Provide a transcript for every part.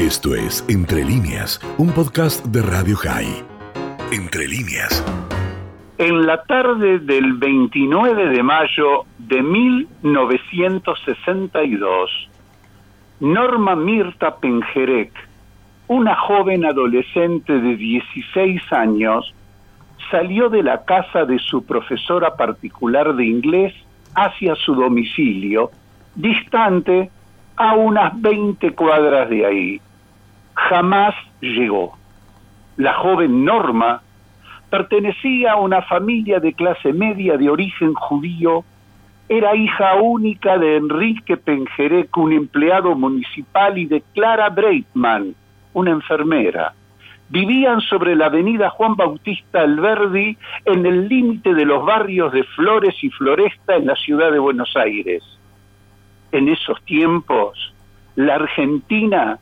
Esto es Entre líneas, un podcast de Radio High. Entre líneas. En la tarde del 29 de mayo de 1962, Norma Mirta Penjerek, una joven adolescente de 16 años, salió de la casa de su profesora particular de inglés hacia su domicilio, distante a unas 20 cuadras de ahí. Jamás llegó. La joven Norma pertenecía a una familia de clase media de origen judío, era hija única de Enrique Penjerec, un empleado municipal, y de Clara Breitman, una enfermera. Vivían sobre la avenida Juan Bautista Alberdi, en el límite de los barrios de Flores y Floresta en la ciudad de Buenos Aires en esos tiempos, la Argentina,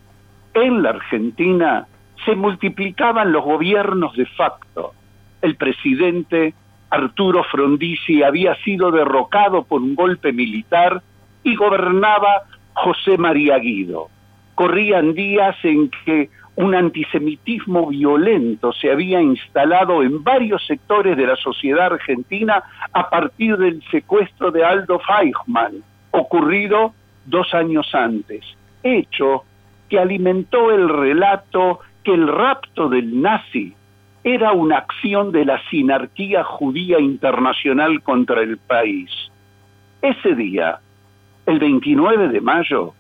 en la Argentina, se multiplicaban los gobiernos de facto. El presidente Arturo Frondizi había sido derrocado por un golpe militar y gobernaba José María Guido. Corrían días en que un antisemitismo violento se había instalado en varios sectores de la sociedad argentina a partir del secuestro de Aldo Eichmann, ocurrido dos años antes, hecho que alimentó el relato que el rapto del nazi era una acción de la sinarquía judía internacional contra el país. Ese día, el 29 de mayo,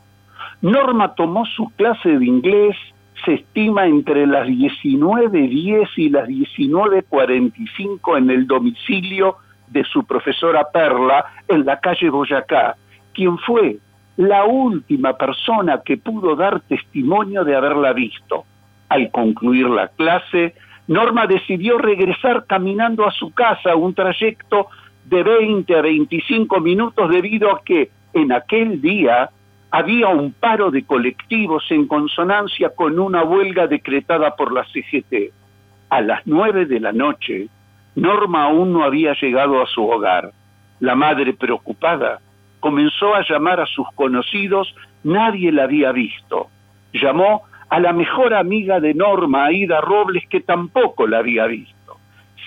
Norma tomó su clase de inglés, se estima entre las 19.10 y las 19.45 en el domicilio de su profesora Perla en la calle Boyacá, quien fue la última persona que pudo dar testimonio de haberla visto. Al concluir la clase, Norma decidió regresar caminando a su casa, un trayecto de 20 a 25 minutos debido a que en aquel día había un paro de colectivos en consonancia con una huelga decretada por la CGT. A las nueve de la noche, Norma aún no había llegado a su hogar. La madre preocupada comenzó a llamar a sus conocidos, nadie la había visto. Llamó a la mejor amiga de Norma, Aida Robles, que tampoco la había visto.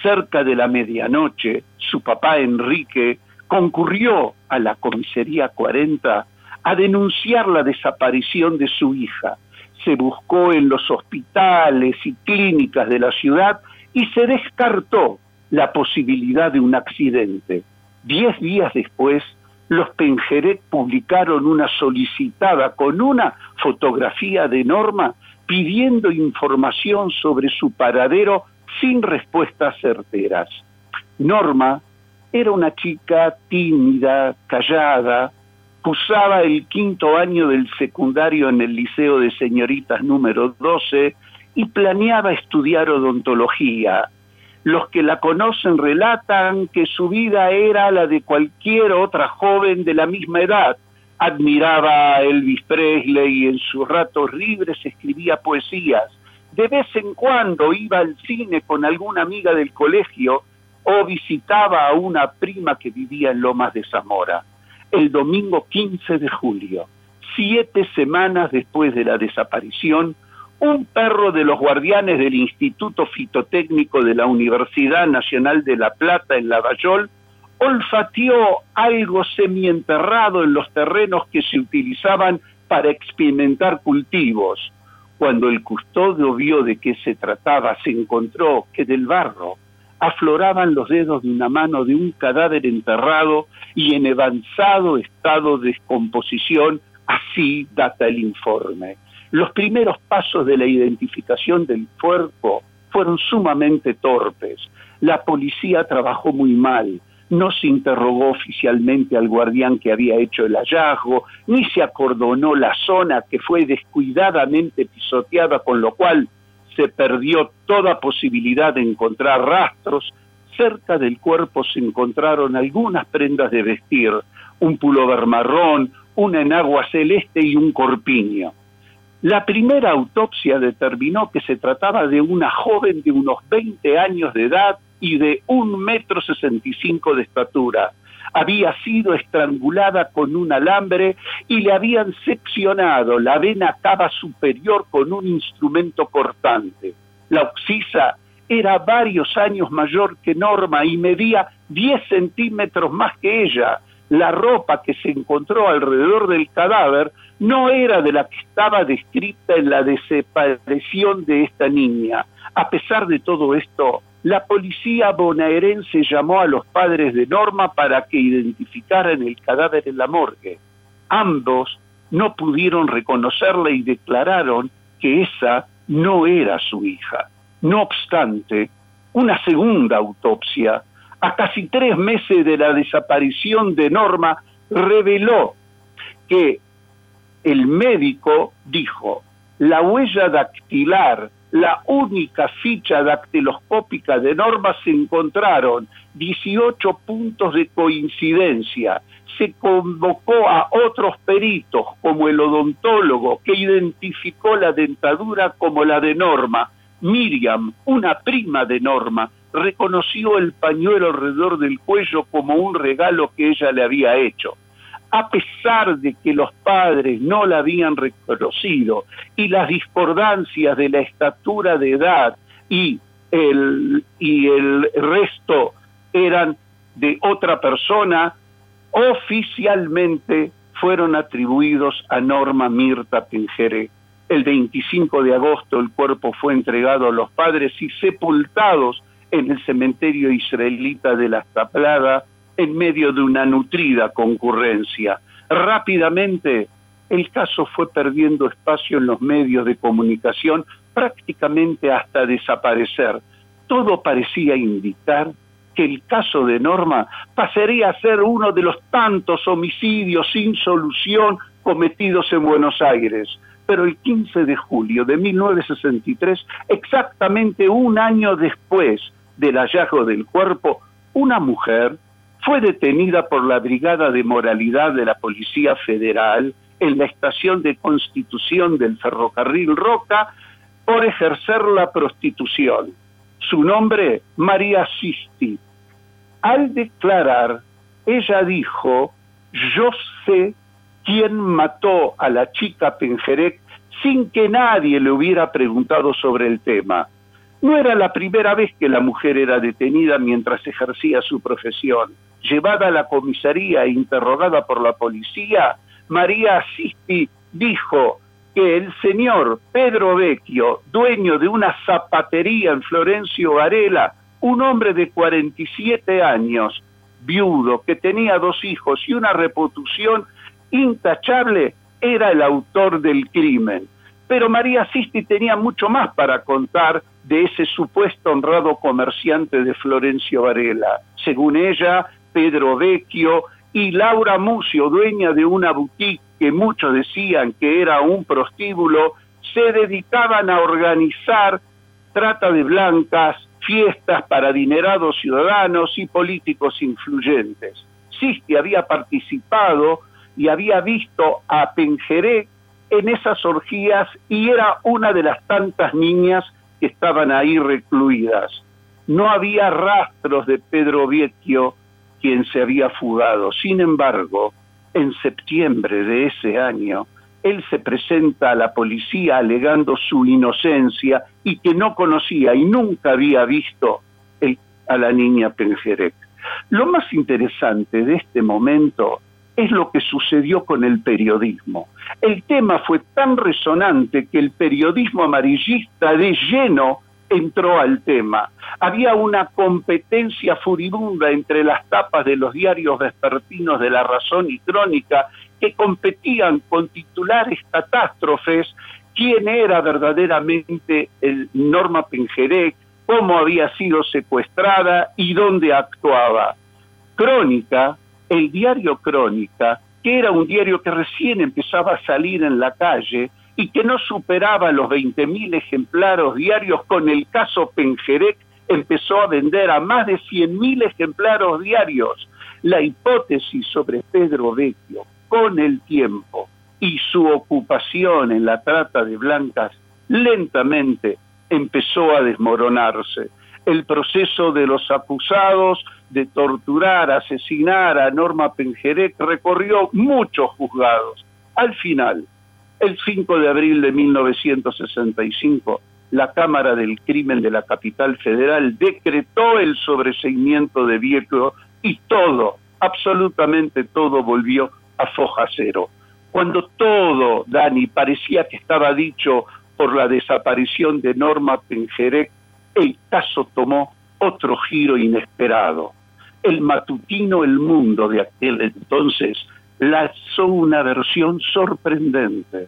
Cerca de la medianoche, su papá Enrique concurrió a la comisaría 40 a denunciar la desaparición de su hija. Se buscó en los hospitales y clínicas de la ciudad y se descartó la posibilidad de un accidente. Diez días después, los Penjerec publicaron una solicitada con una fotografía de Norma pidiendo información sobre su paradero sin respuestas certeras. Norma era una chica tímida, callada, cursaba el quinto año del secundario en el Liceo de Señoritas número 12 y planeaba estudiar odontología. Los que la conocen relatan que su vida era la de cualquier otra joven de la misma edad. Admiraba a Elvis Presley y en sus ratos libres escribía poesías. De vez en cuando iba al cine con alguna amiga del colegio o visitaba a una prima que vivía en Lomas de Zamora. El domingo 15 de julio, siete semanas después de la desaparición, un perro de los guardianes del Instituto Fitotécnico de la Universidad Nacional de La Plata en Lavallol olfateó algo semienterrado en los terrenos que se utilizaban para experimentar cultivos. Cuando el custodio vio de qué se trataba, se encontró que del barro afloraban los dedos de una mano de un cadáver enterrado y en avanzado estado de descomposición, así data el informe. Los primeros pasos de la identificación del cuerpo fueron sumamente torpes. La policía trabajó muy mal. No se interrogó oficialmente al guardián que había hecho el hallazgo, ni se acordonó la zona que fue descuidadamente pisoteada, con lo cual se perdió toda posibilidad de encontrar rastros. Cerca del cuerpo se encontraron algunas prendas de vestir, un pullover marrón, una enagua celeste y un corpiño. La primera autopsia determinó que se trataba de una joven de unos 20 años de edad y de un metro sesenta y cinco de estatura. había sido estrangulada con un alambre y le habían seccionado la vena cava superior con un instrumento cortante. La oxisa era varios años mayor que Norma y medía 10 centímetros más que ella. La ropa que se encontró alrededor del cadáver no era de la que estaba descrita en la desaparición de esta niña. A pesar de todo esto, la policía bonaerense llamó a los padres de Norma para que identificaran el cadáver en la morgue. Ambos no pudieron reconocerla y declararon que esa no era su hija. No obstante, una segunda autopsia, a casi tres meses de la desaparición de Norma, reveló que el médico dijo, la huella dactilar, la única ficha dactiloscópica de Norma se encontraron 18 puntos de coincidencia. Se convocó a otros peritos, como el odontólogo, que identificó la dentadura como la de Norma Miriam, una prima de Norma, reconoció el pañuelo alrededor del cuello como un regalo que ella le había hecho. A pesar de que los padres no la habían reconocido y las discordancias de la estatura de edad y el, y el resto eran de otra persona, oficialmente fueron atribuidos a Norma Mirta Pingere el 25 de agosto el cuerpo fue entregado a los padres y sepultados en el cementerio israelita de la Taplada en medio de una nutrida concurrencia. Rápidamente el caso fue perdiendo espacio en los medios de comunicación prácticamente hasta desaparecer. Todo parecía indicar que el caso de Norma pasaría a ser uno de los tantos homicidios sin solución cometidos en Buenos Aires pero el 15 de julio de 1963, exactamente un año después del hallazgo del cuerpo, una mujer fue detenida por la Brigada de Moralidad de la Policía Federal en la estación de Constitución del ferrocarril Roca por ejercer la prostitución. Su nombre, María Sisti. Al declarar, ella dijo, yo sé quién mató a la chica Penjerec sin que nadie le hubiera preguntado sobre el tema. No era la primera vez que la mujer era detenida mientras ejercía su profesión. Llevada a la comisaría e interrogada por la policía, María Asisti dijo que el señor Pedro Vecchio, dueño de una zapatería en Florencio Varela, un hombre de 47 años, viudo, que tenía dos hijos y una reputación intachable, era el autor del crimen. Pero María Sisti tenía mucho más para contar de ese supuesto honrado comerciante de Florencio Varela. Según ella, Pedro Vecchio y Laura Mucio, dueña de una boutique que muchos decían que era un prostíbulo, se dedicaban a organizar trata de blancas, fiestas para adinerados ciudadanos y políticos influyentes. Sisti había participado y había visto a Penjeré en esas orgías y era una de las tantas niñas estaban ahí recluidas. No había rastros de Pedro Vecchio, quien se había fugado. Sin embargo, en septiembre de ese año, él se presenta a la policía alegando su inocencia y que no conocía y nunca había visto a la niña Penjerec. Lo más interesante de este momento es lo que sucedió con el periodismo. El tema fue tan resonante que el periodismo amarillista de lleno entró al tema. Había una competencia furibunda entre las tapas de los diarios vespertinos de La Razón y Crónica que competían con titulares catástrofes quién era verdaderamente el Norma Penjerec, cómo había sido secuestrada y dónde actuaba. Crónica el diario Crónica, que era un diario que recién empezaba a salir en la calle y que no superaba los 20.000 ejemplares diarios con el caso Penjerec, empezó a vender a más de 100.000 ejemplares diarios. La hipótesis sobre Pedro Vecchio con el tiempo y su ocupación en la trata de blancas lentamente empezó a desmoronarse. El proceso de los acusados de torturar, asesinar a Norma Pengerek recorrió muchos juzgados. Al final, el 5 de abril de 1965, la Cámara del Crimen de la Capital Federal decretó el sobreseimiento de Viejo y todo, absolutamente todo volvió a foja cero. Cuando todo, Dani, parecía que estaba dicho por la desaparición de Norma Pengerek, el caso tomó otro giro inesperado. El matutino El Mundo de aquel entonces lanzó una versión sorprendente,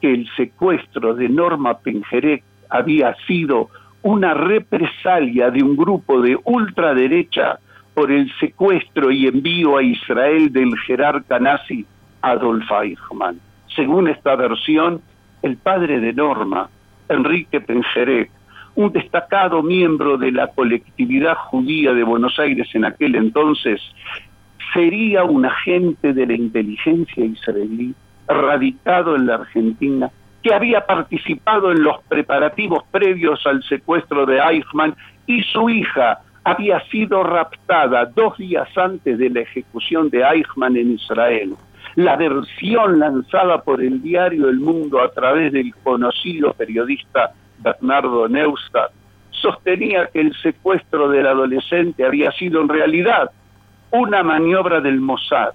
que el secuestro de Norma Pengerek había sido una represalia de un grupo de ultraderecha por el secuestro y envío a Israel del jerarca nazi Adolf Eichmann. Según esta versión, el padre de Norma, Enrique Pengerek, un destacado miembro de la colectividad judía de Buenos Aires en aquel entonces, sería un agente de la inteligencia israelí radicado en la Argentina que había participado en los preparativos previos al secuestro de Eichmann y su hija había sido raptada dos días antes de la ejecución de Eichmann en Israel. La versión lanzada por el diario El Mundo a través del conocido periodista Bernardo Neustadt sostenía que el secuestro del adolescente había sido en realidad una maniobra del Mossad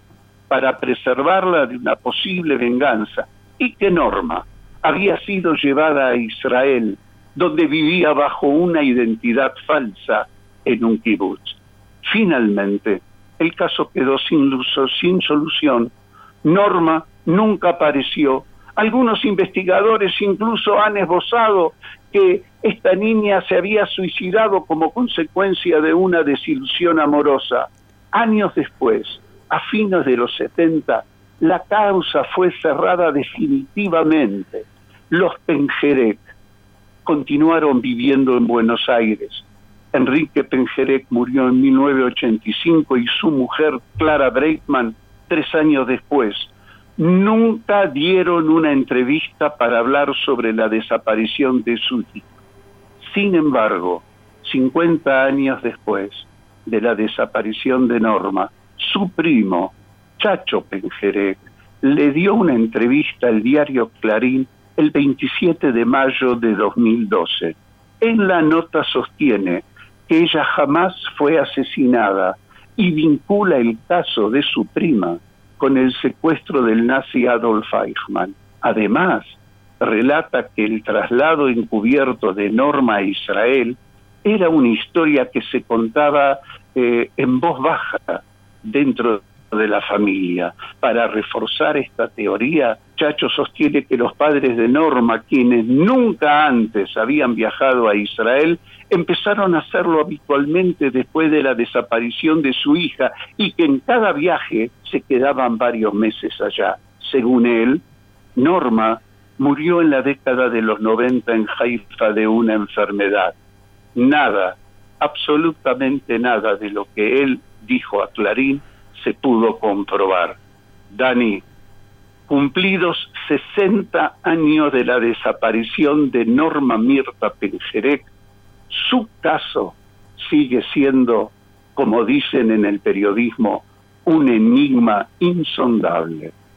para preservarla de una posible venganza y que Norma había sido llevada a Israel, donde vivía bajo una identidad falsa en un kibutz. Finalmente, el caso quedó sin, sin solución. Norma nunca apareció. Algunos investigadores incluso han esbozado que esta niña se había suicidado como consecuencia de una desilusión amorosa. Años después, a fines de los 70, la causa fue cerrada definitivamente. Los Pengerek continuaron viviendo en Buenos Aires. Enrique Pengerek murió en 1985 y su mujer, Clara Breitman, tres años después. Nunca dieron una entrevista para hablar sobre la desaparición de su. Sin embargo, 50 años después de la desaparición de Norma, su primo, Chacho Pengerek, le dio una entrevista al diario Clarín el 27 de mayo de 2012. En la nota sostiene que ella jamás fue asesinada y vincula el caso de su prima con el secuestro del nazi Adolf Eichmann. Además, relata que el traslado encubierto de Norma a Israel era una historia que se contaba eh, en voz baja dentro de la familia. Para reforzar esta teoría, Chacho sostiene que los padres de Norma, quienes nunca antes habían viajado a Israel, empezaron a hacerlo habitualmente después de la desaparición de su hija y que en cada viaje se quedaban varios meses allá. Según él, Norma murió en la década de los 90 en Haifa de una enfermedad. Nada, absolutamente nada de lo que él dijo a Clarín se pudo comprobar. Dani, cumplidos 60 años de la desaparición de Norma Mirta Pengerek, su caso sigue siendo, como dicen en el periodismo, un enigma insondable.